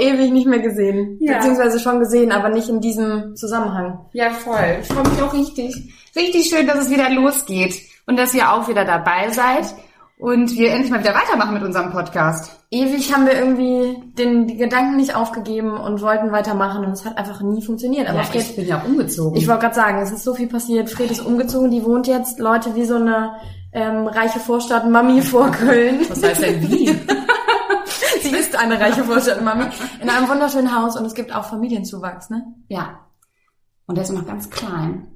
ewig nicht mehr gesehen. Ja. Beziehungsweise schon gesehen, aber nicht in diesem Zusammenhang. Ja, voll. Ich freue mich auch richtig. Richtig schön, dass es wieder losgeht und dass ihr auch wieder dabei seid und wir endlich mal wieder weitermachen mit unserem Podcast. Ewig haben wir irgendwie den die Gedanken nicht aufgegeben und wollten weitermachen und es hat einfach nie funktioniert. Aber Ja, Fred, ich bin ja umgezogen. ich wollte gerade sagen, es ist so viel passiert. Fred ist umgezogen, die wohnt jetzt Leute wie so eine ähm, reiche Vorstadt-Mami vor Köln. Was heißt denn wie? Eine reiche Vorstadt-Mami in einem wunderschönen Haus und es gibt auch Familienzuwachs, ne? ja. Und der ist noch ganz klein.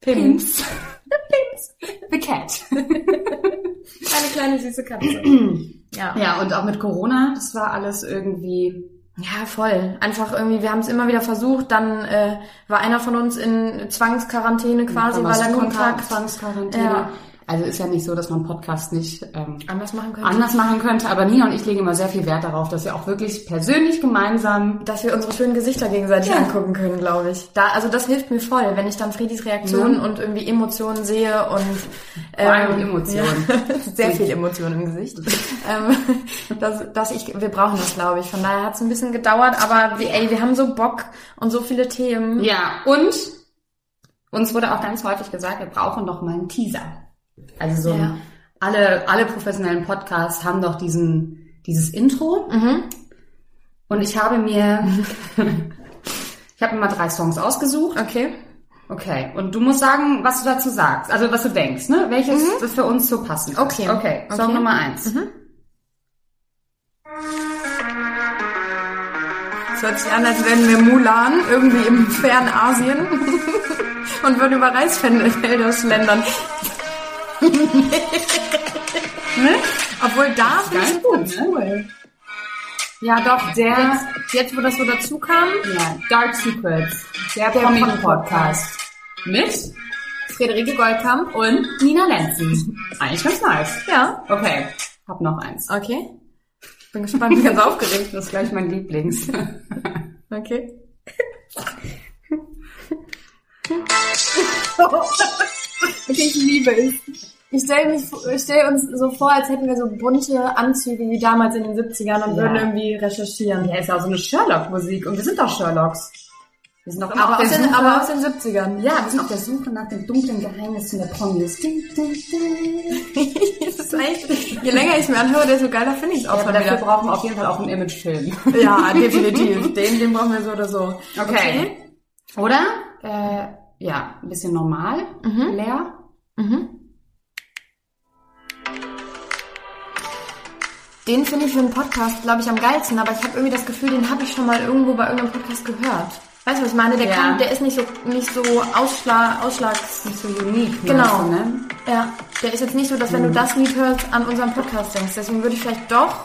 Pims. Pims. The Cat. Eine kleine süße Katze. ja. Ja, und auch mit Corona, das war alles irgendwie Ja, voll. Einfach irgendwie, wir haben es immer wieder versucht, dann äh, war einer von uns in Zwangsquarantäne quasi, weil er Kontakt Zwangsquarantäne. Ja. Also ist ja nicht so, dass man Podcast nicht ähm, anders machen könnte. anders machen könnte, aber Nina und ich legen immer sehr viel Wert darauf, dass wir auch wirklich persönlich gemeinsam dass wir unsere schönen Gesichter gegenseitig Ja. angucken können, glaube ich. Da, also das hilft mir voll, wenn ich dann Fredis Reaktionen Ja. und irgendwie Emotionen sehe und Vor allem Emotionen. Ja, sehr viel Emotionen im Gesicht. ähm, dass, dass ich, wir brauchen das, glaube ich. Von daher hat es ein bisschen gedauert, aber wir, ey, wir haben so Bock und so viele Themen. Ja, und uns wurde auch ganz häufig gesagt, wir brauchen doch mal einen Teaser. Also so Ja. alle, alle professionellen Podcasts haben doch diesen, dieses Intro. Mhm. Und ich habe mir, ich habe mir mal drei Songs ausgesucht. Okay. Okay. Und du musst sagen, was du dazu sagst. Also was du denkst, ne? Welches das für uns so passen kann. Okay. Okay. Song Okay. Nummer eins. Es hört sich an, als wären wir Mulan irgendwie im fernen Asien und würden über Reisfelder schlendern. Ne? Obwohl da finde ich gut, ne? cool. Ja, doch, der, jetzt, jetzt wo das so dazu kam, Ja. Dark Secrets. Der, Der Promi-Podcast. Mit Friederike Goldkamp. und Nina Lenzen. Eigentlich ganz nice. Ja. Okay. Hab noch eins. Okay. Bin gespannt, bin ganz aufgeregt. Das ist gleich mein Lieblings. Okay. okay, ich liebe es. Ich stelle stell uns so vor, als hätten wir so bunte Anzüge wie damals in den 70ern und Ja. würden irgendwie recherchieren. Ja, ist ja auch so eine Sherlock-Musik. Und wir sind doch Sherlocks. Wir sind doch Aber auf aus, der den, aber aus den 70ern. ja, wir sind auf der Suche nach den dunklen Geheimnissen der Promis. Das ist eigentlich, je länger ich mir anhöre, desto geiler finde ich es auch Aber schon dafür wieder. brauchen wir auf jeden Fall auch einen Imagefilm. Ja, definitiv. Den, den brauchen wir so oder so. Okay. Oder? Äh, ja, ein bisschen normal, Mhm. leer. Mhm. Den finde ich für einen Podcast, glaube ich, am geilsten, aber ich habe irgendwie das Gefühl, den habe ich schon mal irgendwo bei irgendeinem Podcast gehört. Weißt du, was ich meine? Der, Ja. kann, der ist nicht so, nicht so ausschlag, ausschlags... Nicht so unique. Genau. du, ne? Ja, der ist jetzt nicht so, dass wenn du das Lied hörst, an unseren Podcast denkst. Deswegen würde ich vielleicht doch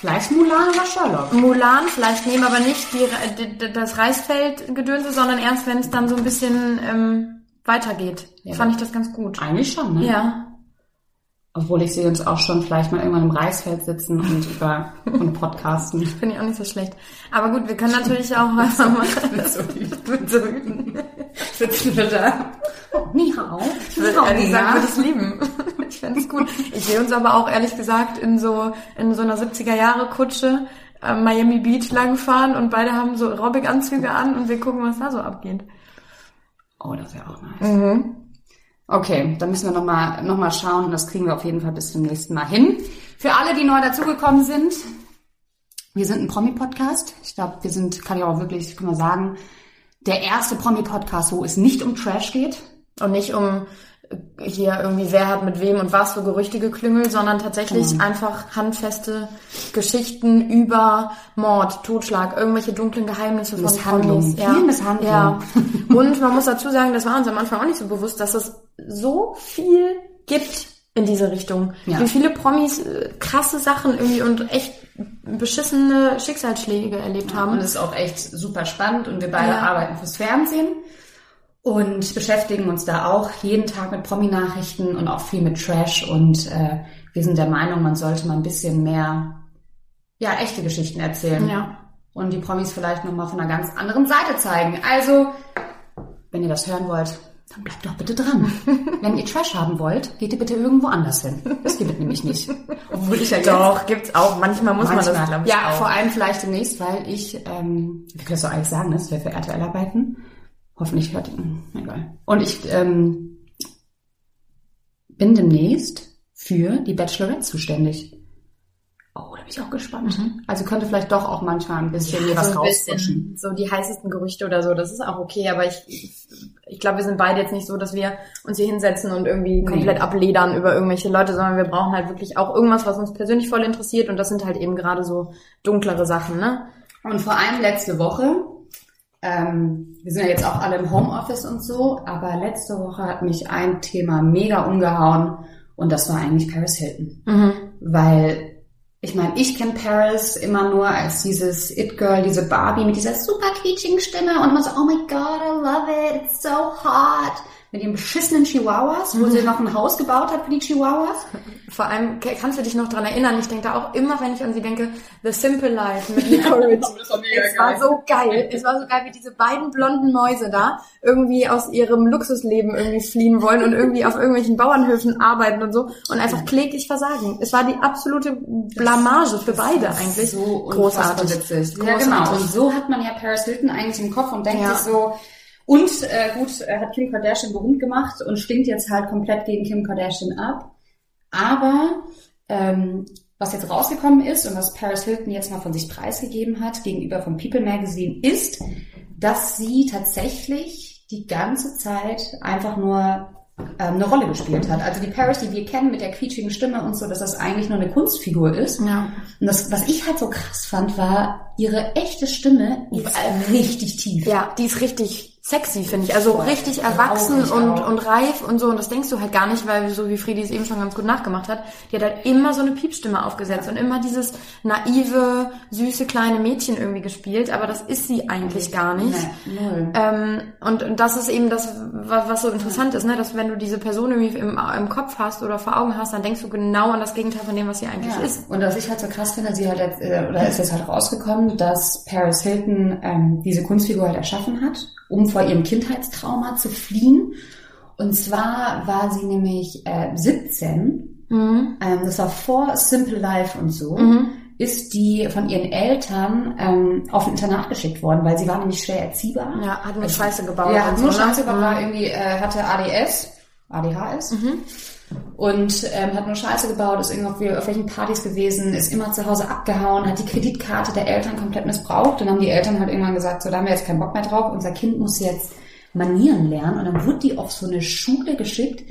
Vielleicht Mulan oder Sherlock. Mulan vielleicht nehmen, aber nicht die, die, das Reisfeld-Gedönse, sondern erst, wenn es dann so ein bisschen ähm, weitergeht. Ja. Fand ich das ganz gut. Eigentlich schon, ne? Ja. Obwohl ich sehe uns auch schon vielleicht mal irgendwann im Reisfeld sitzen und über und podcasten. Finde ich auch nicht so schlecht. Aber gut, wir können natürlich auch was machen. Mit so Hüten. sitzen wir da. Oh, ni hao. Ich würde ehrlich gesagt, würde ich lieben. Ich fände es gut. Ich sehe uns aber auch ehrlich gesagt in so, in so einer 70er Jahre Kutsche äh, Miami Beach langfahren und beide haben so Aerobic-Anzüge an und wir gucken, was da so abgeht. Oh, das wäre auch nice. Okay, dann müssen wir nochmal noch mal schauen und das kriegen wir auf jeden Fall bis zum nächsten Mal hin. Für alle, die neu dazugekommen sind, wir sind ein Promi-Podcast. Ich glaube, wir sind, kann ich auch wirklich, kann man sagen, der erste Promi-Podcast, wo es nicht um Trash geht. Und nicht um äh, hier irgendwie wer hat mit wem und was für Gerüchte geklüngelt, sondern tatsächlich einfach handfeste Geschichten über Mord, Totschlag, irgendwelche dunklen Geheimnisse von Misshandlung. Promis. Viel Misshandlung. Ja. Und man muss dazu sagen, das war uns am Anfang auch nicht so bewusst, dass es so viel gibt in diese Richtung. Ja. Wie viele Promis äh, krasse Sachen irgendwie und echt beschissene Schicksalsschläge erlebt haben. Und es ist auch echt super spannend und wir beide Ja. arbeiten fürs Fernsehen und beschäftigen uns da auch jeden Tag mit Promi-Nachrichten und auch viel mit Trash und äh, wir sind der Meinung, man sollte mal ein bisschen mehr ja echte Geschichten erzählen Ja. und die Promis vielleicht noch mal von einer ganz anderen Seite zeigen. Also wenn ihr das hören wollt, dann bleibt doch bitte dran. Wenn ihr Trash haben wollt, geht ihr bitte irgendwo anders hin. Das gibt es nämlich nicht. Obwohl ich ja Doch, gibt's auch. Manchmal muss Manchmal. man das, glaube ich, Ja, auch. vor allem vielleicht demnächst, weil ich, ähm, wie kann das so eigentlich sagen, das wäre für RTL arbeiten. Hoffentlich hört ihn. Egal. Und ich ähm, bin demnächst für die Bachelorette zuständig. Bin ich auch gespannt. Mhm. Also könnte vielleicht doch auch manchmal ein bisschen ja, was so rausrutschen. So die heißesten Gerüchte oder so, das ist auch okay, aber ich, ich, ich glaube, wir sind beide jetzt nicht so, dass wir uns hier hinsetzen und irgendwie komplett nee. abledern über irgendwelche Leute, sondern wir brauchen halt wirklich auch irgendwas, was uns persönlich voll interessiert und das sind halt eben gerade so dunklere Sachen, ne? Und vor allem letzte Woche, ähm, wir sind ja jetzt auch alle im Homeoffice und so, aber letzte Woche hat mich ein Thema mega umgehauen und das war eigentlich Paris Hilton. Mhm. Weil ich meine, ich kenne Paris immer nur als dieses It-Girl, diese Barbie mit dieser super quietschigen Stimme und man so, oh my god, I love it, it's so hot mit ihren beschissenen Chihuahuas, wo sie noch ein Haus gebaut hat für die Chihuahuas. Vor allem, kannst du dich noch dran erinnern? Ich denke da auch immer, wenn ich an sie denke, The Simple Life mit Nicole Richie. es war so geil. Es war so geil, wie diese beiden blonden Mäuse da irgendwie aus ihrem Luxusleben irgendwie fliehen wollen und irgendwie auf irgendwelchen Bauernhöfen arbeiten und so und einfach kläglich versagen. Es war die absolute Blamage für beide eigentlich. So großartig. Witzig. Ja, genau. Und so hat man ja Paris Hilton eigentlich im Kopf und denkt ja. sich so, und äh, gut, er hat Kim Kardashian berühmt gemacht und stinkt jetzt halt komplett gegen Kim Kardashian ab. Aber ähm, was jetzt rausgekommen ist und was Paris Hilton jetzt mal von sich preisgegeben hat gegenüber vom People Magazine ist, dass sie tatsächlich die ganze Zeit einfach nur ähm, eine Rolle gespielt hat. Also die Paris, die wir kennen mit der quietschigen Stimme und so, dass das eigentlich nur eine Kunstfigur ist. Ja. Und das, was ich halt so krass fand, war ihre echte Stimme ist richtig tief. Ja, die ist richtig sexy, finde ich. Also richtig erwachsen und, und reif und so. Und das denkst du halt gar nicht, weil so wie Friedi es eben schon ganz gut nachgemacht hat, die hat halt immer so eine Piepstimme aufgesetzt ja. und immer dieses naive, süße kleine Mädchen irgendwie gespielt. Aber das ist sie eigentlich gar nicht. Nee, ähm, und, und das ist eben das, was, was so interessant ist, ne? dass wenn du diese Person irgendwie im, im Kopf hast oder vor Augen hast, dann denkst du genau an das Gegenteil von dem, was sie eigentlich ja. ist. Und was ich halt so krass finde, sie hat jetzt, äh, oder ist jetzt halt rausgekommen, dass Paris Hilton ähm, diese Kunstfigur halt erschaffen hat um vor ihrem Kindheitstrauma zu fliehen. Und zwar war sie nämlich äh, 17, mhm. ähm, das war vor Simple Life und so, mhm. ist die von ihren Eltern ähm, auf ein Internat geschickt worden, weil sie war nämlich schwer erziehbar. Ja, hat nur also, Scheiße gebaut. Ja, hat nur so, ne? Scheiße gebaut, war irgendwie, äh, hatte ADS, ADHS. Mhm. Und ähm, hat nur Scheiße gebaut, ist irgendwie auf welchen Partys gewesen, ist immer zu Hause abgehauen, hat die Kreditkarte der Eltern komplett missbraucht. Dann haben die Eltern halt irgendwann gesagt, so, da haben wir jetzt keinen Bock mehr drauf, unser Kind muss jetzt Manieren lernen. Und dann wurde die auf so eine Schule geschickt,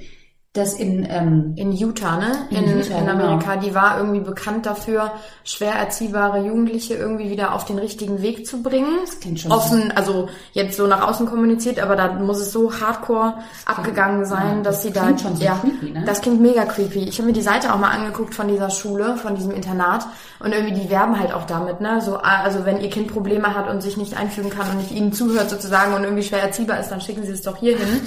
das in ähm, in Utah, ne? In, in, Utah, in genau. Amerika, genau. die war irgendwie bekannt dafür, schwer erziehbare Jugendliche irgendwie wieder auf den richtigen Weg zu bringen. Das klingt schon offen, so. also jetzt so nach außen kommuniziert, aber da muss es so hardcore abgegangen sein, ja, dass sie da schon so ja, creepy, ne? das klingt mega creepy. Ich habe mir die Seite auch mal angeguckt von dieser Schule, von diesem Internat und irgendwie die werben halt auch damit, ne? So also wenn ihr Kind Probleme hat und sich nicht einfügen kann und nicht ihnen zuhört sozusagen und irgendwie schwer erziehbar ist, dann schicken sie es doch hier hin.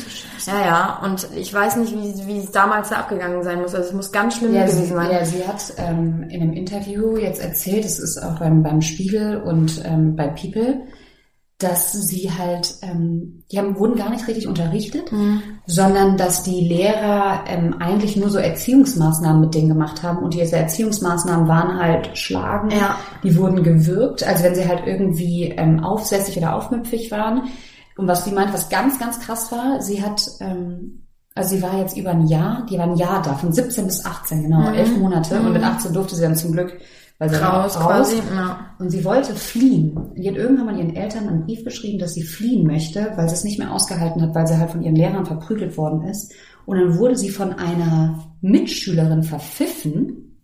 Ja, ja, und ich weiß nicht, wie wie es damals da abgegangen sein muss. Also es muss ganz schlimm ja, gewesen sie, sein. Ja, sie hat ähm, in einem Interview jetzt erzählt, es ist auch beim, beim Spiegel und ähm, bei People, dass sie halt, ähm, die haben, wurden gar nicht richtig unterrichtet, mhm. sondern dass die Lehrer ähm, eigentlich nur so Erziehungsmaßnahmen mit denen gemacht haben und diese Erziehungsmaßnahmen waren halt Schlagen, ja. die wurden gewirkt, also wenn sie halt irgendwie ähm, aufsässig oder aufmüpfig waren. Und was sie meint, was ganz, ganz krass war, sie hat ähm, also sie war jetzt über ein Jahr, die war ein Jahr da, von 17 bis 18, genau, mhm. elf Monate. Mhm. Und mit 18 durfte sie dann zum Glück, weil sie raus, raus quasi, ja. und sie wollte fliehen. Die hat irgendwann mal ihren Eltern einen Brief geschrieben, dass sie fliehen möchte, weil sie es nicht mehr ausgehalten hat, weil sie halt von ihren Lehrern verprügelt worden ist. Und dann wurde sie von einer Mitschülerin verpfiffen,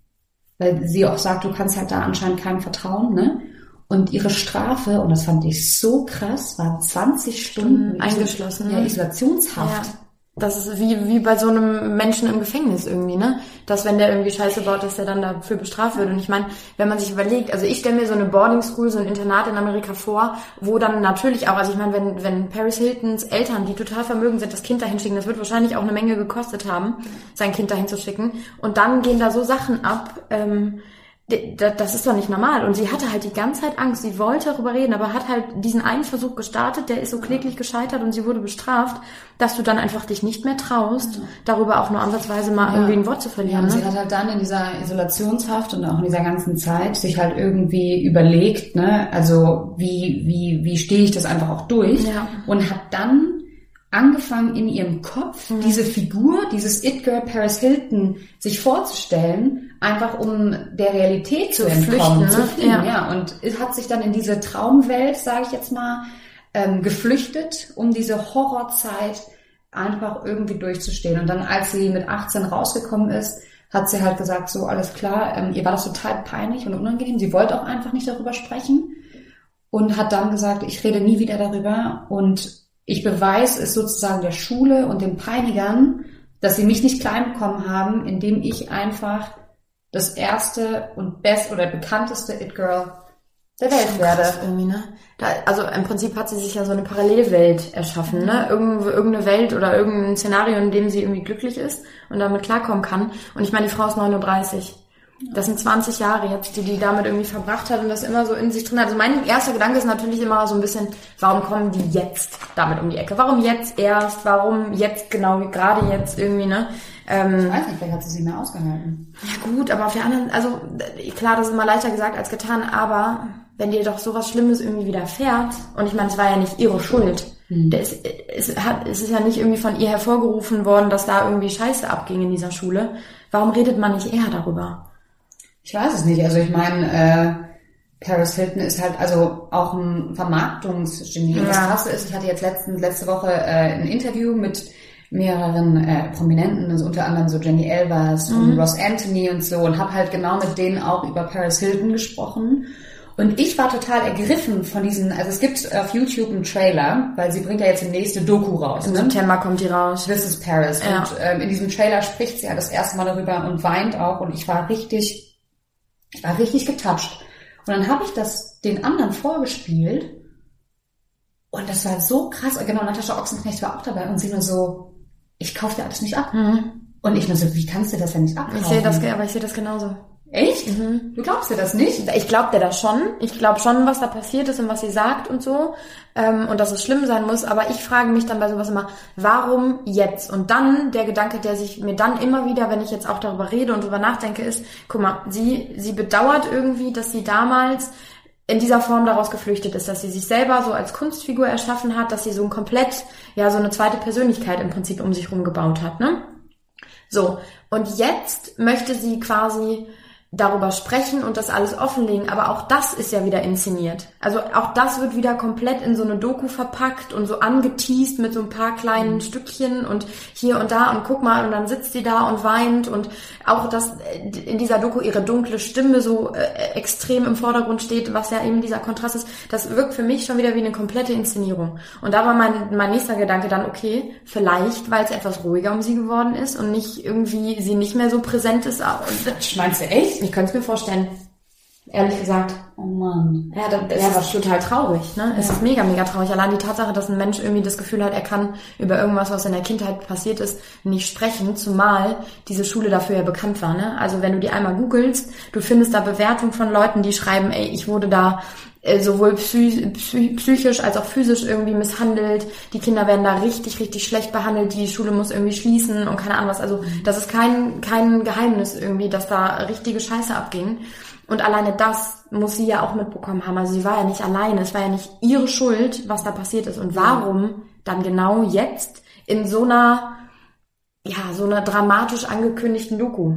weil sie auch sagt, du kannst halt da anscheinend keinem vertrauen, ne? Und ihre Strafe, und das fand ich so krass, waren 20 Stunden eingeschlossen. Ja, Isolationshaft. Ja. Das ist wie, wie bei so einem Menschen im Gefängnis irgendwie, ne? Dass wenn der irgendwie Scheiße baut, dass der dann dafür bestraft wird. Und ich meine, wenn man sich überlegt, also ich stelle mir so eine Boarding School, so ein Internat in Amerika vor, wo dann natürlich auch, also ich meine, wenn, wenn Paris Hiltons Eltern, die total vermögend sind, das Kind dahin schicken, das wird wahrscheinlich auch eine Menge gekostet haben, sein Kind dahin zu schicken. Und dann gehen da so Sachen ab, ähm, das ist doch nicht normal. Und sie hatte halt die ganze Zeit Angst. Sie wollte darüber reden, aber hat halt diesen einen Versuch gestartet, der ist so kläglich gescheitert und sie wurde bestraft, dass du dann einfach dich nicht mehr traust, darüber auch nur ansatzweise mal ja. irgendwie ein Wort zu verlieren. Ja, und ne? sie hat halt dann in dieser Isolationshaft und auch in dieser ganzen Zeit sich halt irgendwie überlegt, ne, also wie, wie, wie stehe ich das einfach auch durch ja. und hat dann angefangen in ihrem Kopf mhm. diese Figur, dieses It-Girl Paris Hilton sich vorzustellen, einfach um der Realität zu, zu entkommen, flüchten, zu fliehen, ja. ja. Und hat sich dann in diese Traumwelt, sage ich jetzt mal, ähm, geflüchtet, um diese Horrorzeit einfach irgendwie durchzustehen. Und dann, als sie mit 18 rausgekommen ist, hat sie halt gesagt, so alles klar, ähm, ihr war das total peinlich und unangenehm. Sie wollte auch einfach nicht darüber sprechen und hat dann gesagt, ich rede nie wieder darüber und ich beweise es sozusagen der Schule und den Peinigern, dass sie mich nicht klein bekommen haben, indem ich einfach das erste und best oder bekannteste It Girl der Welt werde. Irgendwie, ne? Da, also im Prinzip hat sie sich ja so eine Parallelwelt erschaffen, ne? Irgendwo, irgendeine Welt oder irgendein Szenario, in dem sie irgendwie glücklich ist und damit klarkommen kann. Und ich meine, die Frau ist 39. Das sind 20 Jahre jetzt, die die damit irgendwie verbracht hat und das immer so in sich drin hat. Also mein erster Gedanke ist natürlich immer so ein bisschen, warum kommen die jetzt damit um die Ecke? Warum jetzt erst? Warum jetzt genau, gerade jetzt irgendwie, ne? Ähm, ich weiß nicht, vielleicht hat sie sich mehr ausgehalten. Ja gut, aber auf der anderen, also klar, das ist immer leichter gesagt als getan, aber wenn dir doch sowas Schlimmes irgendwie widerfährt, und ich meine, es war ja nicht ihre Schuld, mhm. es, es, hat, es ist ja nicht irgendwie von ihr hervorgerufen worden, dass da irgendwie Scheiße abging in dieser Schule. Warum redet man nicht eher darüber? Ich weiß es nicht. Also ich meine, äh, Paris Hilton ist halt also auch ein Vermarktungsgenie. Ja. Das Krasse ist, ich hatte jetzt letzten, letzte Woche äh, ein Interview mit mehreren äh, Prominenten, also unter anderem so Jenny Elvers mhm. und Ross Anthony und so und habe halt genau mit denen auch über Paris Hilton gesprochen. Und ich war total ergriffen von diesen, also es gibt auf YouTube einen Trailer, weil sie bringt ja jetzt die nächste Doku raus. Im ne? September kommt die raus. This is Paris. Ja. Und ähm, in diesem Trailer spricht sie ja das erste Mal darüber und weint auch und ich war richtig ich war richtig getoucht. Und dann habe ich das den anderen vorgespielt und das war so krass. Genau, Natascha Ochsenknecht war auch dabei und sie nur so, ich kaufe dir alles nicht ab. Mhm. Und ich nur so, wie kannst du das denn nicht abkaufen? Ich sehe das, aber ich sehe das genauso. Echt? Mhm. Du glaubst dir das nicht? Ich glaub dir das schon. Ich glaube schon, was da passiert ist und was sie sagt und so. Ähm, und dass es schlimm sein muss. Aber ich frage mich dann bei sowas immer, warum jetzt? Und dann der Gedanke, der sich mir dann immer wieder, wenn ich jetzt auch darüber rede und darüber nachdenke, ist, guck mal, sie, sie bedauert irgendwie, dass sie damals in dieser Form daraus geflüchtet ist, dass sie sich selber so als Kunstfigur erschaffen hat, dass sie so ein komplett, ja, so eine zweite Persönlichkeit im Prinzip um sich rum gebaut hat, ne? So. Und jetzt möchte sie quasi darüber sprechen und das alles offenlegen, aber auch das ist ja wieder inszeniert. Also auch das wird wieder komplett in so eine Doku verpackt und so angeteased mit so ein paar kleinen mhm. Stückchen und hier und da und guck mal und dann sitzt sie da und weint und auch dass äh, in dieser Doku ihre dunkle Stimme so äh, extrem im Vordergrund steht, was ja eben dieser Kontrast ist, das wirkt für mich schon wieder wie eine komplette Inszenierung. Und da war mein, mein nächster Gedanke dann, okay, vielleicht, weil es etwas ruhiger um sie geworden ist und nicht irgendwie sie nicht mehr so präsent ist. Meinst du echt? Ich könnte es mir vorstellen. Ehrlich gesagt. Oh Mann. Ja, das, das ja, ist total traurig, ne? Es ist mega, mega traurig. Allein die Tatsache, dass ein Mensch irgendwie das Gefühl hat, er kann über irgendwas, was in der Kindheit passiert ist, nicht sprechen, zumal diese Schule dafür ja bekannt war, ne? Also wenn du die einmal googelst, du findest da Bewertungen von Leuten, die schreiben, ey, ich wurde da äh, sowohl psy psychisch als auch physisch irgendwie misshandelt. Die Kinder werden da richtig, richtig schlecht behandelt. Die Schule muss irgendwie schließen und keine Ahnung was. Also das ist kein, kein Geheimnis irgendwie, dass da richtige Scheiße abging. Und alleine das muss sie ja auch mitbekommen haben. Also sie war ja nicht alleine. Es war ja nicht ihre Schuld, was da passiert ist. Und warum dann genau jetzt in so einer, ja, so einer dramatisch angekündigten Doku?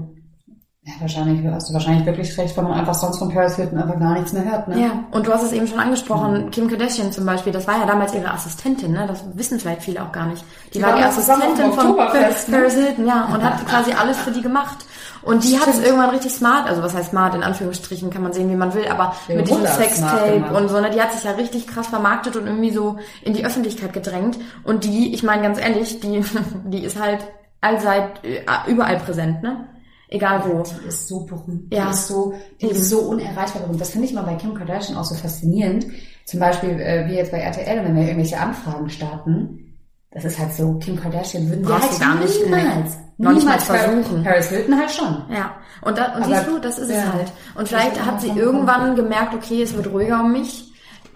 Ja, wahrscheinlich hast du wahrscheinlich wirklich recht, weil man einfach sonst von Paris Hilton einfach gar nichts mehr hört. Ne? Ja, und du hast es eben schon angesprochen, mhm. Kim Kardashian zum Beispiel, das war ja damals ihre Assistentin, ne? das wissen vielleicht viele auch gar nicht. Die, die war die Assistentin von Paris, ne? Paris Hilton, ja, und hat quasi alles für die gemacht. Und die hat es irgendwann richtig smart, also was heißt smart, in Anführungsstrichen kann man sehen, wie man will, aber ja, mit diesem Sextape und so, ne, die hat sich ja richtig krass vermarktet und irgendwie so in die Öffentlichkeit gedrängt. Und die, ich meine ganz ehrlich, die, die ist halt allseit äh, überall präsent, ne? Egal wo. Die ist so berühmt. Ja. Die ist so, die Eben. ist so unerreichbar berühmt. Das finde ich mal bei Kim Kardashian auch so faszinierend. Zum Beispiel, äh, wie jetzt bei RTL, wenn wir irgendwelche Anfragen starten, das ist halt so, Kim Kardashian würden Brauchst halt gar nicht, niemals, Noch nicht mal niemals versuchen. Paris Hilton halt schon. Ja, und, da, und Aber- siehst du, das ist es ja. halt. Und vielleicht hat sie irgendwann gemerkt, okay, es wird ruhiger um mich.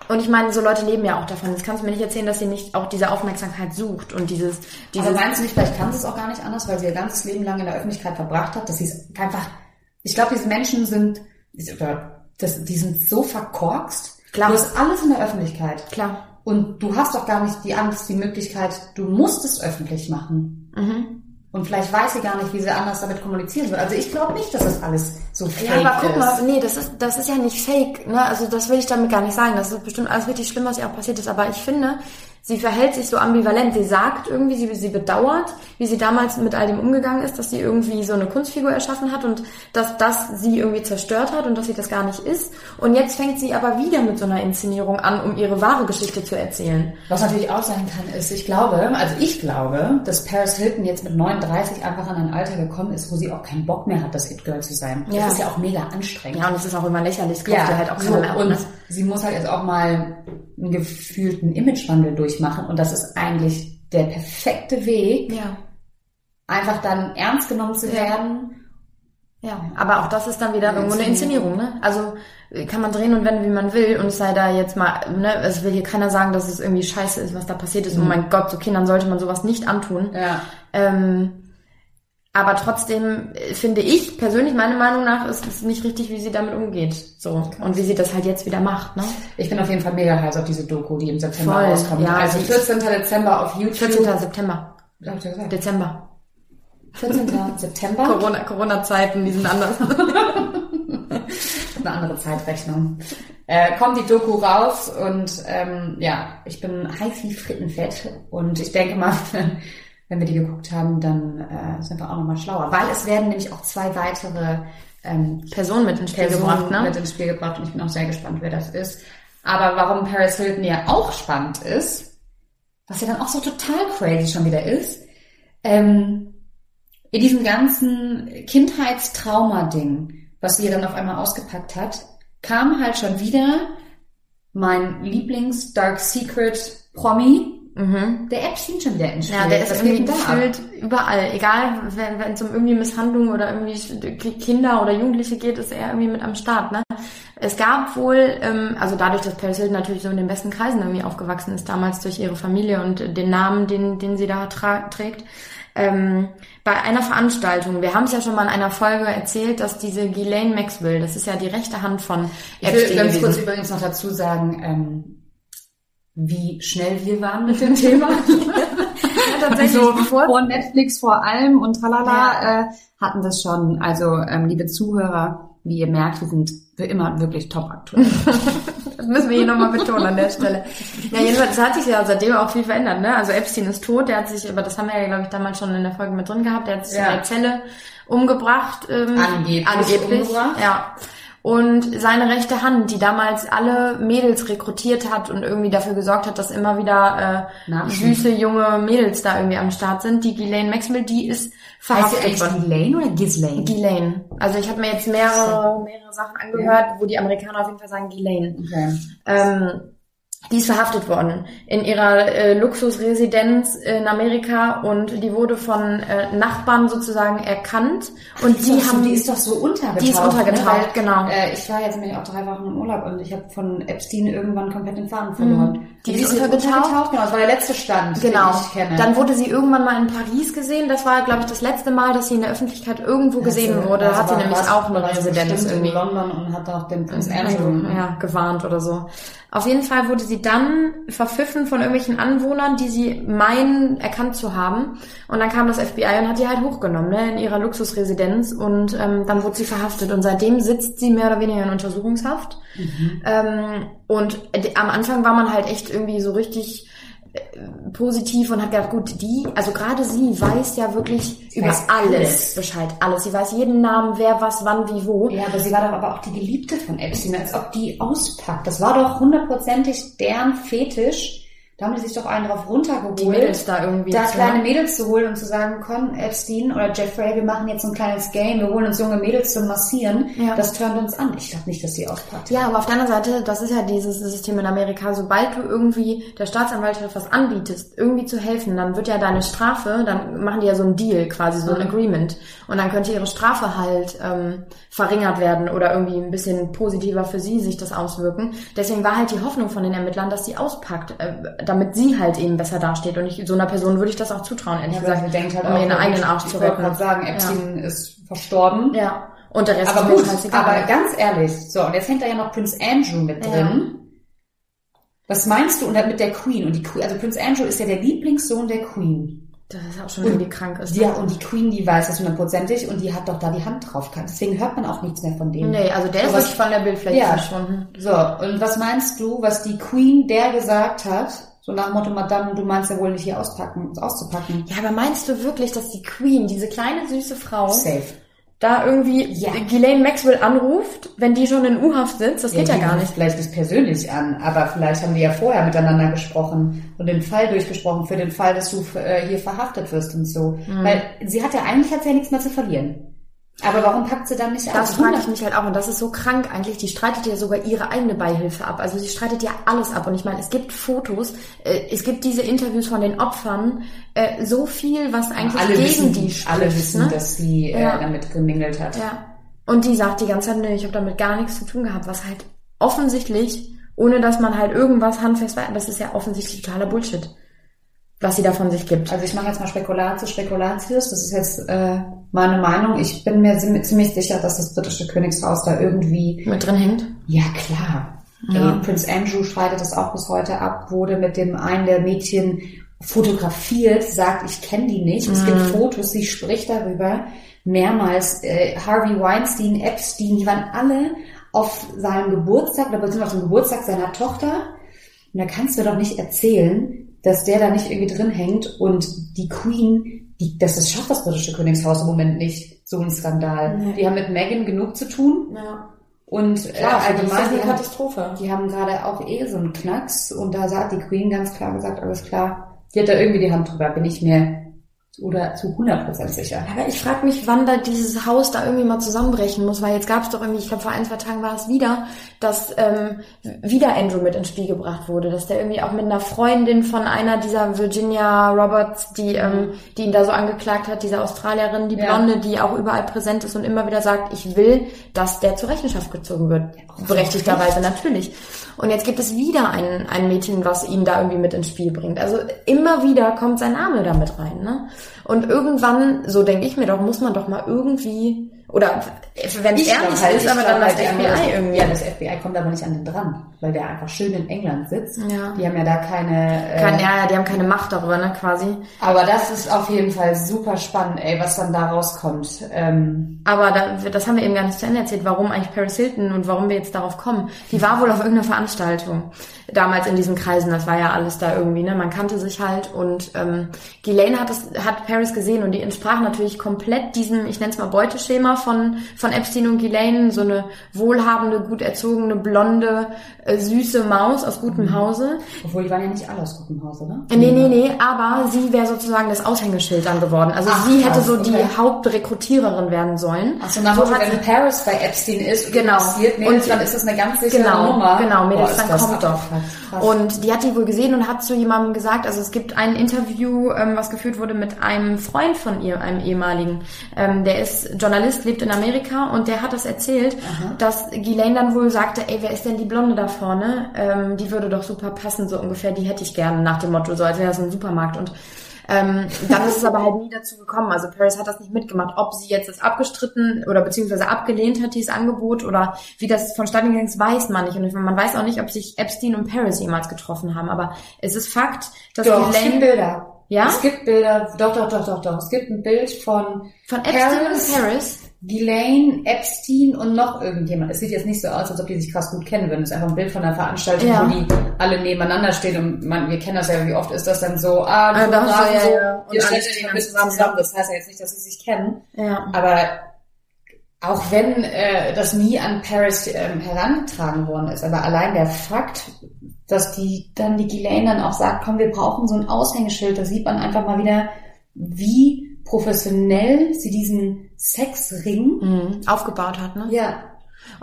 Und ich meine, so Leute leben ja auch davon. Jetzt kannst du mir nicht erzählen, dass sie nicht auch diese Aufmerksamkeit sucht und dieses, dieses Aber meinst du nicht, vielleicht kann sie es auch gar nicht anders, weil sie ihr ganzes Leben lang in der Öffentlichkeit verbracht hat, dass sie es einfach, ich glaube, diese Menschen sind, oder das, die sind so verkorkst. Klar. Du hast alles in der Öffentlichkeit. klar. Und du hast doch gar nicht die Angst, die Möglichkeit, du musst es öffentlich machen. Mhm. Und vielleicht weiß sie gar nicht, wie sie anders damit kommunizieren soll. Also ich glaube nicht, dass das alles so fake Ja, aber guck ist. mal, nee, das ist, das ist ja nicht fake, ne? Also das will ich damit gar nicht sagen. Das ist bestimmt alles richtig schlimm, was ihr auch passiert ist. Aber ich finde, sie verhält sich so ambivalent. Sie sagt irgendwie, sie, sie bedauert, wie sie damals mit all dem umgegangen ist, dass sie irgendwie so eine Kunstfigur erschaffen hat und dass das sie irgendwie zerstört hat und dass sie das gar nicht ist. Und jetzt fängt sie aber wieder mit so einer Inszenierung an, um ihre wahre Geschichte zu erzählen. Was natürlich auch sein kann, ist, ich glaube, also ich glaube, dass Paris Hilton jetzt mit 39 einfach an ein Alter gekommen ist, wo sie auch keinen Bock mehr hat, das It-Girl zu sein. Ja. Das ist ja auch mega anstrengend. Ja, und es ist auch immer lächerlich, es kauft ja halt auch so, mehr ab, und ne? sie muss halt jetzt auch mal einen gefühlten Imagewandel durchmachen und das ist eigentlich der perfekte Weg, Ja. einfach dann ernst genommen zu Ja. werden. Ja, aber auch das ist dann wieder irgendwo eine Inszenierung, ne? Also kann man drehen und wenden, wie man will und es sei da jetzt mal, ne, es will hier keiner sagen, dass es irgendwie scheiße ist, was da passiert ist. Oh mein Gott, so Kindern sollte man sowas nicht antun. Ja. Ähm, aber trotzdem äh, finde ich persönlich, meine Meinung nach, ist es nicht richtig, wie sie damit umgeht. So. Und wie sie das halt jetzt wieder macht, ne? Ich bin auf jeden Fall mega heiß auf diese Doku, die im September Voll, rauskommt. ja, also die- 14. Dezember auf YouTube. 14. September. Dezember. 14. September. Corona, Corona-Zeiten, die sind anders. eine andere Zeitrechnung. Äh, kommt die Doku raus und ähm, ja, ich bin heiß wie Frittenfett und ich denke mal, wenn wir die geguckt haben, dann äh, sind wir auch nochmal schlauer, weil es werden nämlich auch zwei weitere ähm, Person mit ins Spiel Personen gebracht, ne? mit ins Spiel gebracht und ich bin auch sehr gespannt, wer das ist. Aber warum Paris Hilton ja auch spannend ist, was ja dann auch so total crazy schon wieder ist, ähm, in diesem ganzen Kindheitstrauma-Ding, was sie dann auf einmal ausgepackt hat, kam halt schon wieder mein Lieblings-Dark Secret-Promi, Mhm. der Epstein schon wieder ins Spiel. Ja, der ist irgendwie gefühlt überall. Egal, wenn wenn es um irgendwie Misshandlungen oder irgendwie Kinder oder Jugendliche geht, ist er irgendwie mit am Start. Ne? Es gab wohl, ähm, also dadurch, dass Paris Hilton natürlich so in den besten Kreisen irgendwie aufgewachsen ist, damals durch ihre Familie und den Namen, den, den sie da trägt, ähm, bei einer Veranstaltung, wir haben es ja schon mal in einer Folge erzählt, dass diese Ghislaine Maxwell, das ist ja die rechte Hand von Ich will Epstein ganz kurz übrigens noch dazu sagen, ähm, wie schnell wir waren mit dem Thema. Ja, tatsächlich, so bevor vor Netflix vor allem und tralala äh, hatten das schon. Also ähm, liebe Zuhörer, wie ihr merkt, wir sind für immer wirklich top aktuell. Das müssen wir hier nochmal betonen an der Stelle. Ja, jedenfalls hat sich ja seitdem auch viel verändert, ne? Also Epstein ist tot, der hat sich, aber das haben wir ja, glaube ich, damals schon in der Folge mit drin gehabt, der hat sich Ja. in der Zelle umgebracht. Ähm, Angeblich angeblich umgebracht. Ja. Und seine rechte Hand, die damals alle Mädels rekrutiert hat und irgendwie dafür gesorgt hat, dass immer wieder äh, süße junge Mädels da irgendwie am Start sind, die Ghislaine Maxwell, die ist Heißt verhaftet eigentlich worden. Ghislaine oder Ghislaine? Ghislaine. Also ich habe mir jetzt mehrere, mehrere Sachen angehört, wo die Amerikaner auf jeden Fall sagen Ghislaine. Okay. Ähm, die ist verhaftet worden in ihrer äh, Luxusresidenz in Amerika und die wurde von äh, Nachbarn sozusagen erkannt und Die, die ist doch so, haben die ist doch so untergetaucht. die ist untergetaucht, ne? Genau. Äh, ich war jetzt nämlich auch drei Wochen im Urlaub und ich habe von Epstein irgendwann komplett den Faden verloren. Mhm. Die Und ist jetzt untergetaucht? Genau, das war der letzte Stand, Genau. den ich kenne. Dann wurde sie irgendwann mal in Paris gesehen. Das war, glaube ich, das letzte Mal, dass sie in der Öffentlichkeit irgendwo gesehen Also, wurde. Da hat sie nämlich war- auch eine Residenz irgendwie. in London und hat auch den Prinz Also, Andrew. ja, gewarnt oder so. Auf jeden Fall wurde sie dann verpfiffen von irgendwelchen Anwohnern, die sie meinen, erkannt zu haben. Und dann kam das FBI und hat die halt hochgenommen, ne, in ihrer Luxusresidenz. Und ähm, dann wurde sie verhaftet. Und seitdem sitzt sie mehr oder weniger in Untersuchungshaft. Ähm, und äh, am Anfang war man halt echt irgendwie so richtig positiv und hat gedacht, gut, die, also gerade sie weiß ja wirklich über alles alles. Bescheid, alles. Sie weiß jeden Namen, wer was, wann, wie, wo. Ja, aber sie war doch aber auch die Geliebte von Epstein, als ob die auspackt. Das war doch hundertprozentig deren Fetisch, Da haben die sich doch einen drauf runtergeholt. Die Mädels da irgendwie. Da zu- kleine Mädels zu holen und zu sagen, komm, Epstein oder Jeffrey, wir machen jetzt ein kleines Game, wir holen uns junge Mädels zum Massieren. Ja. Das turnt uns an. Ich glaube nicht, dass sie auspackt. Ja, aber auf der anderen Seite, das ist ja dieses System in Amerika, sobald du irgendwie der Staatsanwaltschaft was anbietest, irgendwie zu helfen, dann wird ja deine Strafe, dann machen die ja so ein Deal quasi, so ein Agreement. Und dann könnte ihre Strafe halt ähm, verringert werden oder irgendwie ein bisschen positiver für sie sich das auswirken. Deswegen war halt die Hoffnung von den Ermittlern, dass sie auspackt, äh, damit sie halt eben besser dasteht. Und ich, so einer Person würde ich das auch zutrauen, ehrlich Ja, gesagt, sie denkt halt um auch, ihren eigenen Arsch ich zu retten. gerade sagen, Epstein ist verstorben. Ja. Und der Rest Aber ist gut, scheißegal. aber ganz ehrlich, so, und jetzt hängt da ja noch Prince Andrew mit Ja. drin. Was meinst du und mit der Queen? Und die Queen, also Prince Andrew ist ja der Lieblingssohn der Queen. das ist auch schon irgendwie krank ist. Ja, und die Queen, die weiß das hundertprozentig und die hat doch da die Hand drauf. Deswegen hört man auch nichts mehr von dem. Nee, also der ist So, was- wirklich von der Bildfläche Ja. verschwunden. So, und was meinst du, was die Queen der gesagt hat? So nach dem Motto, Madame, du meinst ja wohl nicht hier auspacken, auszupacken. Ja, aber meinst du wirklich, dass die Queen, diese kleine süße Frau, Safe. da irgendwie Ja. Ghislaine Maxwell anruft, wenn die schon in U-Haft sitzt? Das geht ja, gar nicht. Vielleicht nicht persönlich an, aber vielleicht haben die ja vorher miteinander gesprochen und den Fall durchgesprochen für den Fall, dass du äh, hier verhaftet wirst und so. Mhm. Weil sie hat ja eigentlich hat sie ja nichts mehr zu verlieren. Aber warum packt sie dann nicht Das aus? frage ich mich halt auch. Und das ist so krank eigentlich. Die streitet ja sogar ihre eigene Beihilfe ab. Also sie streitet ja alles ab. Und ich meine, es gibt Fotos, äh, es gibt diese Interviews von den Opfern, äh, so viel, was eigentlich alle gegen wissen, die spricht. alle wissen, ne? dass sie Ja. äh, damit gemingelt hat. Ja. Und die sagt die ganze Zeit, nee, ich habe damit gar nichts zu tun gehabt, was halt offensichtlich, ohne dass man halt irgendwas handfest weiß, das ist ja offensichtlich totaler Bullshit, was sie da von sich gibt. Also ich mache jetzt mal Spekulatius, Spekulatius. Das ist jetzt äh, meine Meinung. Ich bin mir ziemlich sicher, dass das britische Königshaus da irgendwie Mit drin hängt. Ja, klar. Ja. Prince Andrew streitet das auch bis heute ab, wurde mit dem einen der Mädchen fotografiert, sagt, ich kenne die nicht. Es gibt Fotos, sie spricht darüber. Mehrmals äh, Harvey Weinstein, Epstein, die waren alle auf seinem Geburtstag oder beziehungsweise auf dem Geburtstag seiner Tochter. Und da kannst du doch nicht erzählen, dass der da nicht irgendwie drin hängt und die Queen, die, das, das schafft das britische Königshaus im Moment nicht, so ein Skandal. Nee. Die haben mit Meghan genug zu tun Ja. und äh, Klar, die ist das allgemein, eine die haben, Katastrophe. die haben gerade auch eh so einen Knacks und da hat die Queen ganz klar gesagt, alles klar, die hat da irgendwie die Hand drüber, bin ich mir oder zu 100% sicher. Aber ich frage mich, wann da dieses Haus da irgendwie mal zusammenbrechen muss, weil jetzt gab es doch irgendwie, ich glaube vor ein, zwei Tagen war es wieder, dass ähm, wieder Andrew mit ins Spiel gebracht wurde, dass der irgendwie auch mit einer Freundin von einer dieser Virginia Roberts, die, ähm, die ihn da so angeklagt hat, diese Australierin, die Ja. Blonde, die auch überall präsent ist und immer wieder sagt, ich will, dass der zur Rechenschaft gezogen wird. Berechtigterweise natürlich. Und jetzt gibt es wieder ein, ein Mädchen, was ihn da irgendwie mit ins Spiel bringt. Also immer wieder kommt sein Name da mit rein. Ne? Und irgendwann, so denke ich mir doch, muss man doch mal irgendwie, oder wenn es ehrlich halt, ist, aber dann das FBI das- irgendwie. Ja, das FBI kommt aber nicht an den dran, weil der einfach schön in England sitzt. Ja. Die haben ja da keine... Äh, ja, ja, die haben keine Macht darüber, ne, quasi. aber das ist auf jeden Fall super spannend, ey, was dann da rauskommt. Ähm, Aber da, das haben wir eben gar nicht zu Ende erzählt, warum eigentlich Paris Hilton und warum wir jetzt darauf kommen. Die war wohl auf irgendeiner Veranstaltung. Damals in diesen Kreisen, das war ja alles da irgendwie, ne? Man kannte sich halt und ähm, Ghislaine hat es, hat Paris gesehen und die entsprach natürlich komplett diesem, ich nenne es mal Beuteschema von, von Epstein und Ghislaine, so eine wohlhabende, gut erzogene, blonde, äh, süße Maus aus gutem Hause. obwohl, die waren ja nicht alle aus gutem Haus, oder? Äh, Nee, nee, nee, aber sie wäre sozusagen das Aushängeschild dann geworden. Also Ach, sie hätte krass, so die okay. Hauptrekrutiererin werden sollen. Ach so, nach so wenn sie- Paris bei Epstein ist Genau. passiert, nee, Und- dann ist das eine ganz sichere Genau, Nummer. genau, Mädels, Boah, dann kommt doch. Und die hat die wohl gesehen und hat zu jemandem gesagt, also es gibt ein Interview, ähm, was geführt wurde mit einem Freund von ihr, einem ehemaligen. Ähm, der ist Journalist, lebt in Amerika und der hat das erzählt, dass Ghislaine dann wohl sagte, ey, wer ist denn die Blonde da vorne? Ähm, die würde doch super passen, so ungefähr, die hätte ich gerne nach dem Motto, so als wäre das ein Supermarkt und ähm, dann ist es aber halt nie dazu gekommen. Also Paris hat das nicht mitgemacht. Ob sie jetzt das abgestritten oder beziehungsweise abgelehnt hat, dieses Angebot oder wie das vonstatten ist, weiß man nicht. Und man weiß auch nicht, ob sich Epstein und Paris jemals getroffen haben. Aber es ist Fakt, dass Doch, es gibt Ghislaine Bilder. Ja? Es gibt Bilder, doch, doch, doch, doch, doch. Es gibt ein Bild von von Epstein Paris, und Paris Ghislaine, Epstein und noch irgendjemand. Es sieht jetzt nicht so aus, als ob die sich krass gut kennen würden. Es ist einfach ein Bild von einer Veranstaltung, Ja. wo die alle nebeneinander stehen und man, wir kennen das ja, wie oft ist das dann so, ah, Ah, doch, Fotografen so, so, ja, ja. Stellt stehen euch ein bisschen zusammen. zusammen. Das heißt ja jetzt nicht, dass sie sich kennen. Ja. Aber auch wenn äh, das nie an Paris ähm, herangetragen worden ist, aber allein der Fakt, dass die dann die Ghislaine dann auch sagt, komm, wir brauchen so ein Aushängeschild. Da sieht man einfach mal wieder, wie professionell sie diesen Sexring mhm. aufgebaut hat, ne? Ja,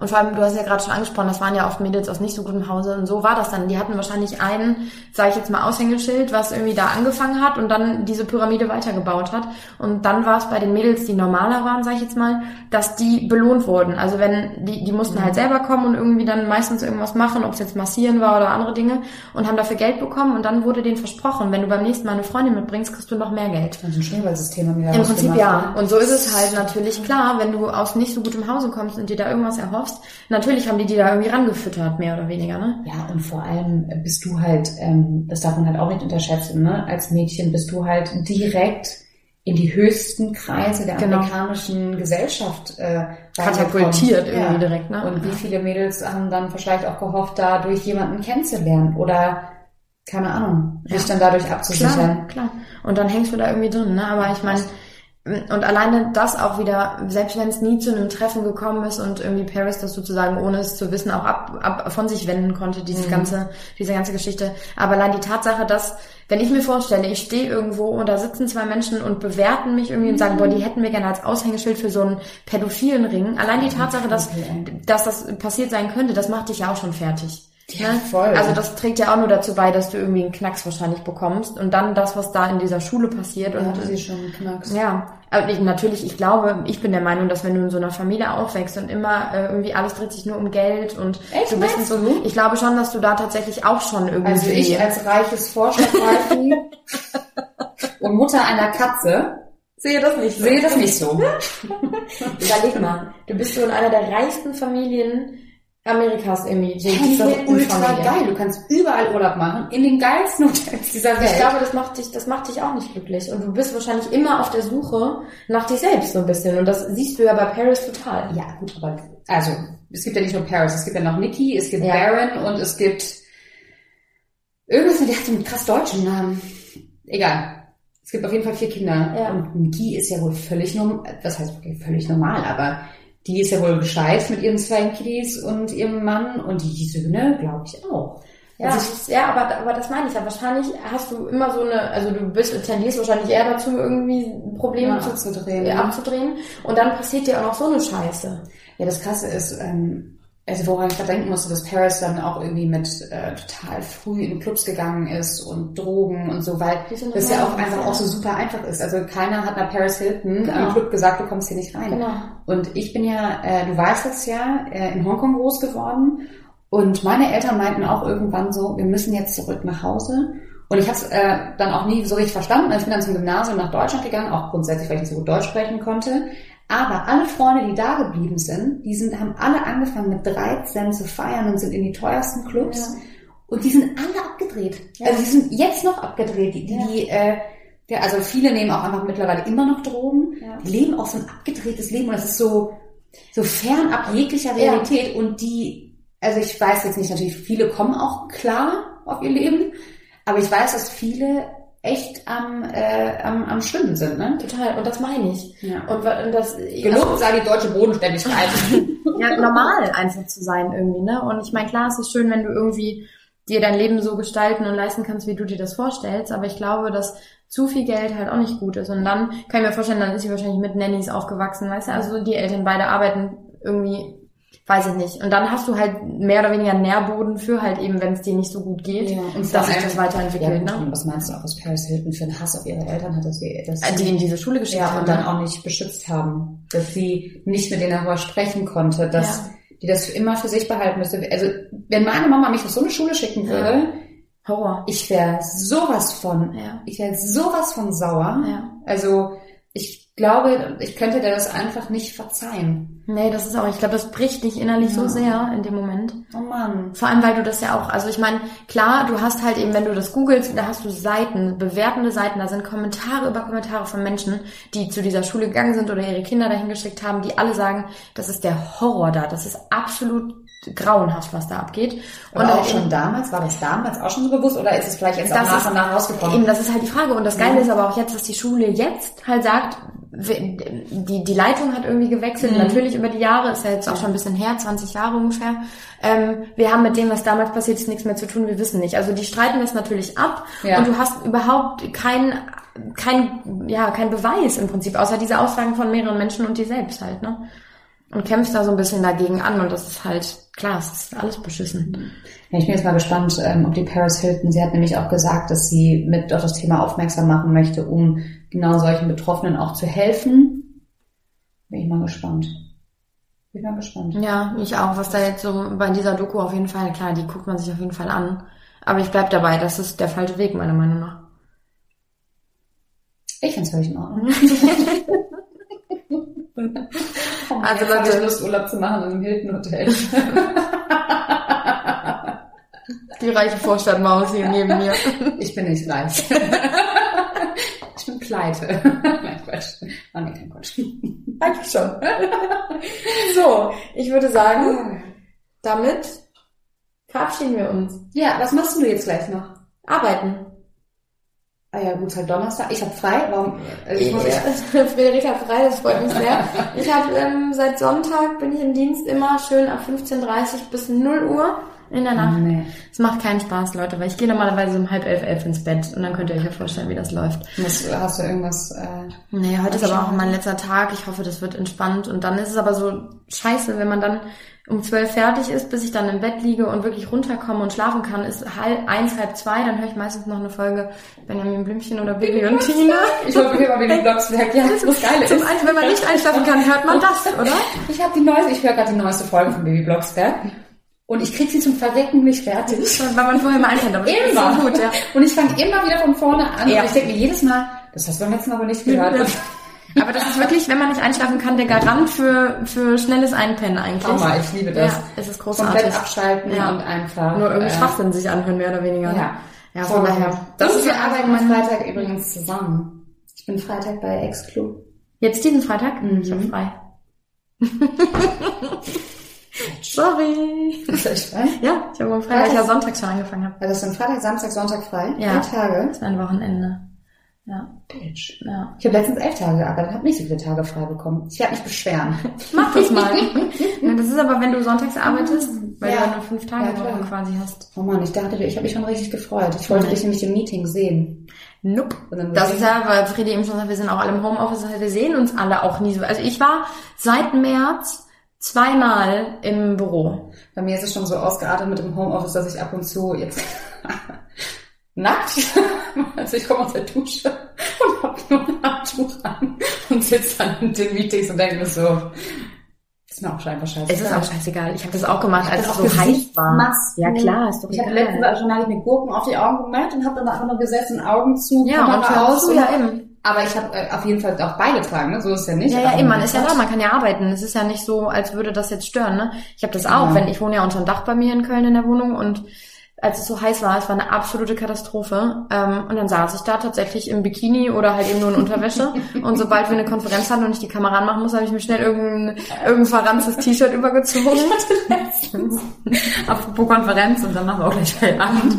und vor allem, du hast ja gerade schon angesprochen, das waren ja oft Mädels aus nicht so gutem Hause und so war das dann. Die hatten wahrscheinlich einen, sage ich jetzt mal, Aushängeschild, was irgendwie da angefangen hat und dann diese Pyramide weitergebaut hat. Und dann war es bei den Mädels, die normaler waren, sage ich jetzt mal, dass die belohnt wurden. Also wenn, die, die mussten mhm. halt selber kommen und irgendwie dann meistens irgendwas machen, ob es jetzt massieren war oder andere Dinge und haben dafür Geld bekommen und dann wurde denen versprochen, wenn du beim nächsten Mal eine Freundin mitbringst, kriegst du noch mehr Geld. Also ein Schneeballsystem haben wir Im Prinzip gemacht, ja. Und so ist es halt natürlich klar, wenn du aus nicht so gutem Hause kommst und dir da irgendwas erhoffst, erhoffst. Natürlich haben die die da irgendwie rangefüttert, mehr oder weniger, ne? Ja, und vor allem bist du halt, ähm, das darf man halt auch nicht unterschätzen, ne? Als Mädchen bist du halt direkt in die höchsten Kreise der genau. amerikanischen Gesellschaft äh, katapultiert irgendwie ja. direkt, ne? Und wie viele Mädels haben dann vielleicht auch gehofft, dadurch jemanden kennenzulernen oder keine Ahnung, sich ja. dann dadurch abzusichern. Klar, klar. Und dann hängst du da irgendwie drin, ne? Aber ich meine, und alleine das auch wieder, selbst wenn es nie zu einem Treffen gekommen ist und irgendwie Paris das sozusagen ohne es zu wissen auch ab, ab von sich wenden konnte, diese mhm. ganze, diese ganze Geschichte. Aber allein die Tatsache, dass, wenn ich mir vorstelle, ich stehe irgendwo und da sitzen zwei Menschen und bewerten mich irgendwie und sagen, boah, die hätten wir gerne als Aushängeschild für so einen pädophilen Ring. Allein die Tatsache, dass, dass das passiert sein könnte, das macht dich ja auch schon fertig. Ja, voll. Also das trägt ja auch nur dazu bei, dass du irgendwie einen Knacks wahrscheinlich bekommst und dann das, was da in dieser Schule passiert. Ja, und sie schon einen Knacks. Ja, aber ich, natürlich, ich glaube, ich bin der Meinung, dass wenn du in so einer Familie aufwächst und immer äh, irgendwie alles dreht sich nur um Geld und Echt, du bist so, du? ich glaube schon, dass du da tatsächlich auch schon irgendwie. Also ich als reiches Vorstadtreifi und Mutter einer Katze sehe das nicht. So. Sehe das nicht so. Überleg mal, du bist so in einer der reichsten Familien Amerikas irgendwie. So hey, ultra geil. Du kannst überall Urlaub machen, in den geilsten Hotels dieser Welt. Ich glaube, das macht dich, das macht dich auch nicht glücklich. Und du bist wahrscheinlich immer auf der Suche nach dir selbst so ein bisschen. Und das siehst du ja bei Paris total. Ja, gut, aber, also, es gibt ja nicht nur Paris, es gibt ja noch Nikki, es gibt ja. Baron und es gibt irgendwas, der hat so einen krass deutschen Namen. Egal. Es gibt auf jeden Fall vier Kinder. Ja. Und Nikki ist ja wohl völlig normal, das heißt völlig normal, aber die ist ja wohl gescheit mit ihren zwei Kiddies und ihrem Mann und die Söhne, glaube ich, auch. Ja, also ja aber, aber das meine ich ja. Wahrscheinlich hast du immer so eine, also du bist, tendierst wahrscheinlich eher dazu, irgendwie Probleme ja, zu, abzudrehen, ja, abzudrehen. Und dann passiert dir auch noch so eine Scheiße. Ja, das Krasse ist, ähm, also woran ich gerade denken musste, dass Paris dann auch irgendwie mit äh, total früh in Clubs gegangen ist und Drogen und so, weil das ja auch einfach auch so super einfach ist. Also keiner hat nach Paris Hilton genau. am Club gesagt, du kommst hier nicht rein. Genau. Und ich bin ja, äh, du weißt das ja, äh, in Hongkong groß geworden und meine Eltern meinten auch irgendwann so, wir müssen jetzt zurück nach Hause. Und ich habe es äh, dann auch nie so richtig verstanden. Ich bin dann zum Gymnasium nach Deutschland gegangen, auch grundsätzlich, weil ich nicht so gut Deutsch sprechen konnte. Aber alle Freunde, die da geblieben sind, die sind, haben alle angefangen mit 13 zu feiern und sind in die teuersten Clubs. Ja. Und die sind alle abgedreht. Ja. Also die sind jetzt noch abgedreht. Die, die, ja. die äh, ja, also viele nehmen auch einfach mittlerweile immer noch Drogen. Ja. Die leben auch so ein abgedrehtes Leben und das ist so, so fernab jeglicher Realität. Und die, also ich weiß jetzt nicht, natürlich viele kommen auch klar auf ihr Leben, aber ich weiß, dass viele echt am, äh, am, am Schwimmen sind, ne? Total, und das meine ich. Ja. Und, und das Gelobt also, sei die deutsche Bodenständigkeit. ja, normal einfach zu sein irgendwie, ne? Und ich meine, klar, es ist schön, wenn du irgendwie dir dein Leben so gestalten und leisten kannst, wie du dir das vorstellst, aber ich glaube, dass zu viel Geld halt auch nicht gut ist. Und dann kann ich mir vorstellen, dann ist sie wahrscheinlich mit Nannies aufgewachsen, weißt du? Also die Eltern beide arbeiten irgendwie weiß ich nicht. Und dann hast du halt mehr oder weniger Nährboden für halt eben, wenn es dir nicht so gut geht, ja, und dass sich das weiterentwickelt. Ja, ne? Was meinst du auch, was Paris Hilton für einen Hass auf ihre Eltern hat, dass sie dass die in diese Schule geschickt ja, haben? und dann ne? auch nicht beschützt haben, dass sie nicht mit denen darüber sprechen konnte, dass ja. die das für immer für sich behalten müsste. Also wenn meine Mama mich auf so eine Schule schicken würde, ja. Horror. Ich wäre sowas von, ja. ich wäre sowas von sauer. Ja. Also ich glaube, ich könnte dir das einfach nicht verzeihen. Nee, das ist auch, ich glaube, das bricht dich innerlich ja. so sehr in dem Moment. Oh Mann. Vor allem, weil du das ja auch, also ich meine, klar, du hast halt eben, wenn du das googelst, da hast du Seiten, bewertende Seiten, da sind Kommentare über Kommentare von Menschen, die zu dieser Schule gegangen sind oder ihre Kinder dahin geschickt haben, die alle sagen, das ist der Horror da, das ist absolut grauenhaft, was da abgeht. Und auch schon damals, war das damals auch schon so bewusst oder ist es vielleicht jetzt auch nach und nach rausgekommen? Eben, das ist halt die Frage. Und das Geile ja. ist aber auch jetzt, dass die Schule jetzt halt sagt, die, die Leitung hat irgendwie gewechselt, mhm. natürlich über die Jahre, ist ja jetzt auch schon ein bisschen her, 20 Jahre ungefähr. Ähm, wir haben mit dem, was damals passiert ist, nichts mehr zu tun, wir wissen nicht. Also die streiten das natürlich ab ja. und du hast überhaupt kein, kein, ja, kein Beweis im Prinzip, außer diese Aussagen von mehreren Menschen und die selbst halt, ne? Und kämpfst da so ein bisschen dagegen an und das ist halt, klar, es ist alles beschissen. Ja, ich bin jetzt mal gespannt, ähm, ob die Paris Hilton, sie hat nämlich auch gesagt, dass sie mit auf das Thema aufmerksam machen möchte, um genau solchen Betroffenen auch zu helfen. Bin ich mal gespannt. Bin mal gespannt. Ja, ich auch. Was da jetzt so bei dieser Doku auf jeden Fall, klar, die guckt man sich auf jeden Fall an. Aber ich bleib dabei, das ist der falsche Weg, meiner Meinung nach. Ich find's völlig in Ordnung. also Leute, Lust, Urlaub zu machen in einem Hilton Hotel. Die reiche Vorstadtmaus hier neben mir. Ich bin nicht reich. Ich bin pleite. Nein, Quatsch. Oh, nee, kein Quatsch. Eigentlich schon. So, ich würde sagen, damit verabschieden wir uns. Ja, was machst du jetzt gleich noch? Arbeiten. Ah ja, gut, halt Donnerstag. Ich habe frei. Warum? Also ich muss ja. Friederike hat frei, das freut mich sehr. Ich habe ähm, seit Sonntag bin ich im Dienst immer schön ab 15.30 Uhr bis 0 Uhr in der Nacht. Nee. Es macht keinen Spaß, Leute, weil ich gehe normalerweise um halb elf, elf ins Bett und dann könnt ihr euch ja vorstellen, wie das läuft. Was, hast du irgendwas? Äh, nee, heute ist aber auch mein letzter Tag. Ich hoffe, das wird entspannt und dann ist es aber so scheiße, wenn man dann um zwölf fertig ist, bis ich dann im Bett liege und wirklich runterkomme und schlafen kann, ist halb eins, halb zwei, dann höre ich meistens noch eine Folge Benjamin Blümchen oder Bibi und Tina. Ich höre immer Baby Blocksberg, ja, das ist geil. Zum einen, wenn man nicht einschlafen kann, hört man das, oder? Ich habe die neueste, ich höre gerade die neueste Folge von Baby Blocksberg. Und ich krieg sie zum Verrecken nicht fertig. Weil man vorher mal einkennt, aber immer. So gut, ja. Und ich fange immer wieder von vorne an. Ja. Und ich denke mir jedes Mal, das hast du beim letzten Mal aber nicht gehört. Ja. Aber das ist wirklich, wenn man nicht einschlafen kann, der Garant für, für schnelles Einpennen eigentlich. Hammer, ich liebe das. Ja, es ist großartig. Komplett abschalten ja. und einfach. Nur irgendwie äh, Schwachsinn sich anhören, mehr oder weniger. Ja. Ja, von daher. Das ist wir arbeiten am Freitag übrigens zusammen. Ich bin Freitag bei Ex-Club. Jetzt diesen Freitag? Mhm. Ich bin frei. Sorry. Ist das frei? Ja, ich habe am Freitag, weil ich ja Sonntag schon angefangen habe. Also hast du Freitag, Samstag, Sonntag frei? Ja. Drei Tage? Das ist ein Wochenende. Ja. Bitch. Ja. Ich habe letztens elf Tage gearbeitet, habe nicht so viele Tage frei bekommen. Ich werde mich beschweren. Mach das mal. das ist aber, wenn du sonntags arbeitest, weil ja. du nur fünf Tage ja, Woche quasi hast. Oh Mann, ich dachte, ich habe mich schon richtig gefreut. Ich wollte dich nämlich im Meeting sehen. Nope. Das ist ja, weil Friede eben schon sagt, wir sind auch alle im Homeoffice, wir sehen uns alle auch nie so. Also ich war seit März zweimal im Büro. Bei mir ist es schon so ausgeartet mit dem Homeoffice, dass ich ab und zu jetzt nackt, also ich komme aus der Dusche und habe nur ein Handtuch an und sitze dann in den Meetings und denke mir so, ist mir auch scheinbar scheißegal. Es ist auch scheißegal. Ich habe das auch gemacht, als es so heiß war. Masken. Ja klar, ist doch Ich habe letztens schon mal mit Gurken auf die Augen gemacht und habe dann einfach nur gesessen, Augen zu, ja, Kamera aus. Und, ja, eben. Aber ich habe äh, auf jeden Fall auch beigetragen, ne? so ist ja nicht. Ja, ja, eben, man ist ja da, man kann ja arbeiten. Es ist ja nicht so, als würde das jetzt stören. Ne? Ich habe das auch, ja. wenn ich wohne ja unter dem Dach bei mir in Köln in der Wohnung und als es so heiß war, es war eine absolute Katastrophe. Ähm, und dann saß ich da tatsächlich im Bikini oder halt eben nur in Unterwäsche. und sobald wir eine Konferenz hatten und ich die Kamera anmachen muss, habe ich mir schnell irgendein, irgendein verranztes T-Shirt übergezogen. Apropos Konferenz und dann machen wir auch gleich Feierabend.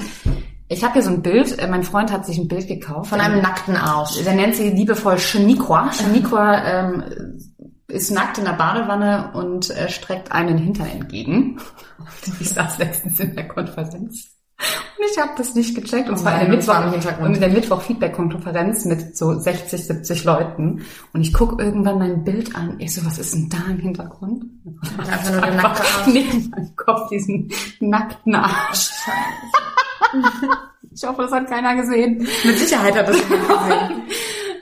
Ich habe hier so ein Bild, äh, mein Freund hat sich ein Bild gekauft. Von einem nackten Arsch. Der nennt sie liebevoll Cheniqua. Cheniqua ähm, ist nackt in der Badewanne und äh, streckt einen Hinter entgegen. Ich saß letztens in der Konferenz. Und ich habe das nicht gecheckt. Und oh zwar in der Mittwoch. Und in der Mittwoch-Feedback-Konferenz mit so 60, 70 Leuten. Und ich guck irgendwann mein Bild an. Ich so, was ist denn da im Hintergrund? Einfach nur der nackte Arsch. Neben meinem Kopf diesen nackten Arsch. Ich hoffe, das hat keiner gesehen. Mit Sicherheit hat das jemand gesehen.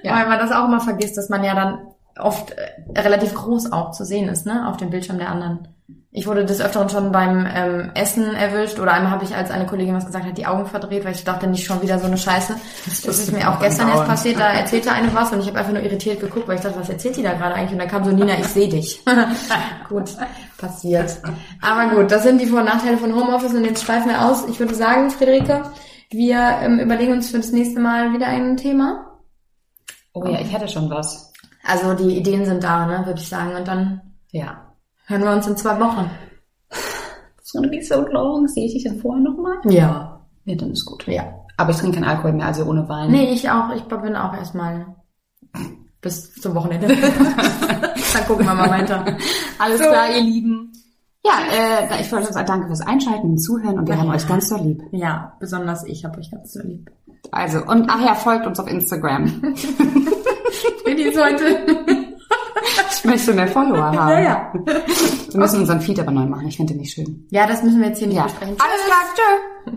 ja. Weil man das auch immer vergisst, dass man ja dann oft äh, relativ groß auch zu sehen ist, ne, auf dem Bildschirm der anderen. Ich wurde des Öfteren schon beim ähm, Essen erwischt oder einmal habe ich, als eine Kollegin was gesagt hat, die Augen verdreht, weil ich dachte, nicht schon wieder so eine Scheiße. Das, das ist mir auch gestern erst passiert, da erzählte eine was und ich habe einfach nur irritiert geguckt, weil ich dachte, was erzählt die da gerade eigentlich? Und dann kam so, Nina, ich sehe dich. gut, passiert. Aber gut, das sind die Vor- und Nachteile von Homeoffice und jetzt schweifen wir aus. Ich würde sagen, Friederike, wir ähm, überlegen uns für das nächste Mal wieder ein Thema. Oh ja, ich hatte schon was. Also die Ideen sind da, ne, würde ich sagen. Und dann ja. hören wir uns in zwei Wochen. It's gonna be so long. Sehe ich dich dann vorher nochmal? Ja. Ja, dann ist gut. Ja. Aber ich trinke keinen Alkohol mehr, also ohne Wein. Nee, ich auch. Ich bin auch erstmal bis zum Wochenende. Dann gucken wir mal weiter. Alles so. klar, ihr Lieben. Ja, äh, ich wollte sagen, danke fürs Einschalten und Zuhören und wir ja. haben euch ganz so lieb. Ja, besonders ich habe euch ganz so lieb. Also, und ach ja, folgt uns auf Instagram. Bin jetzt heute. Ich möchte mehr Follower haben. Ja, ja. Wir müssen unseren Feed aber neu machen. Ich finde den nicht schön. Ja, das müssen wir jetzt hier nicht ja. besprechen. Alles klar, tschö.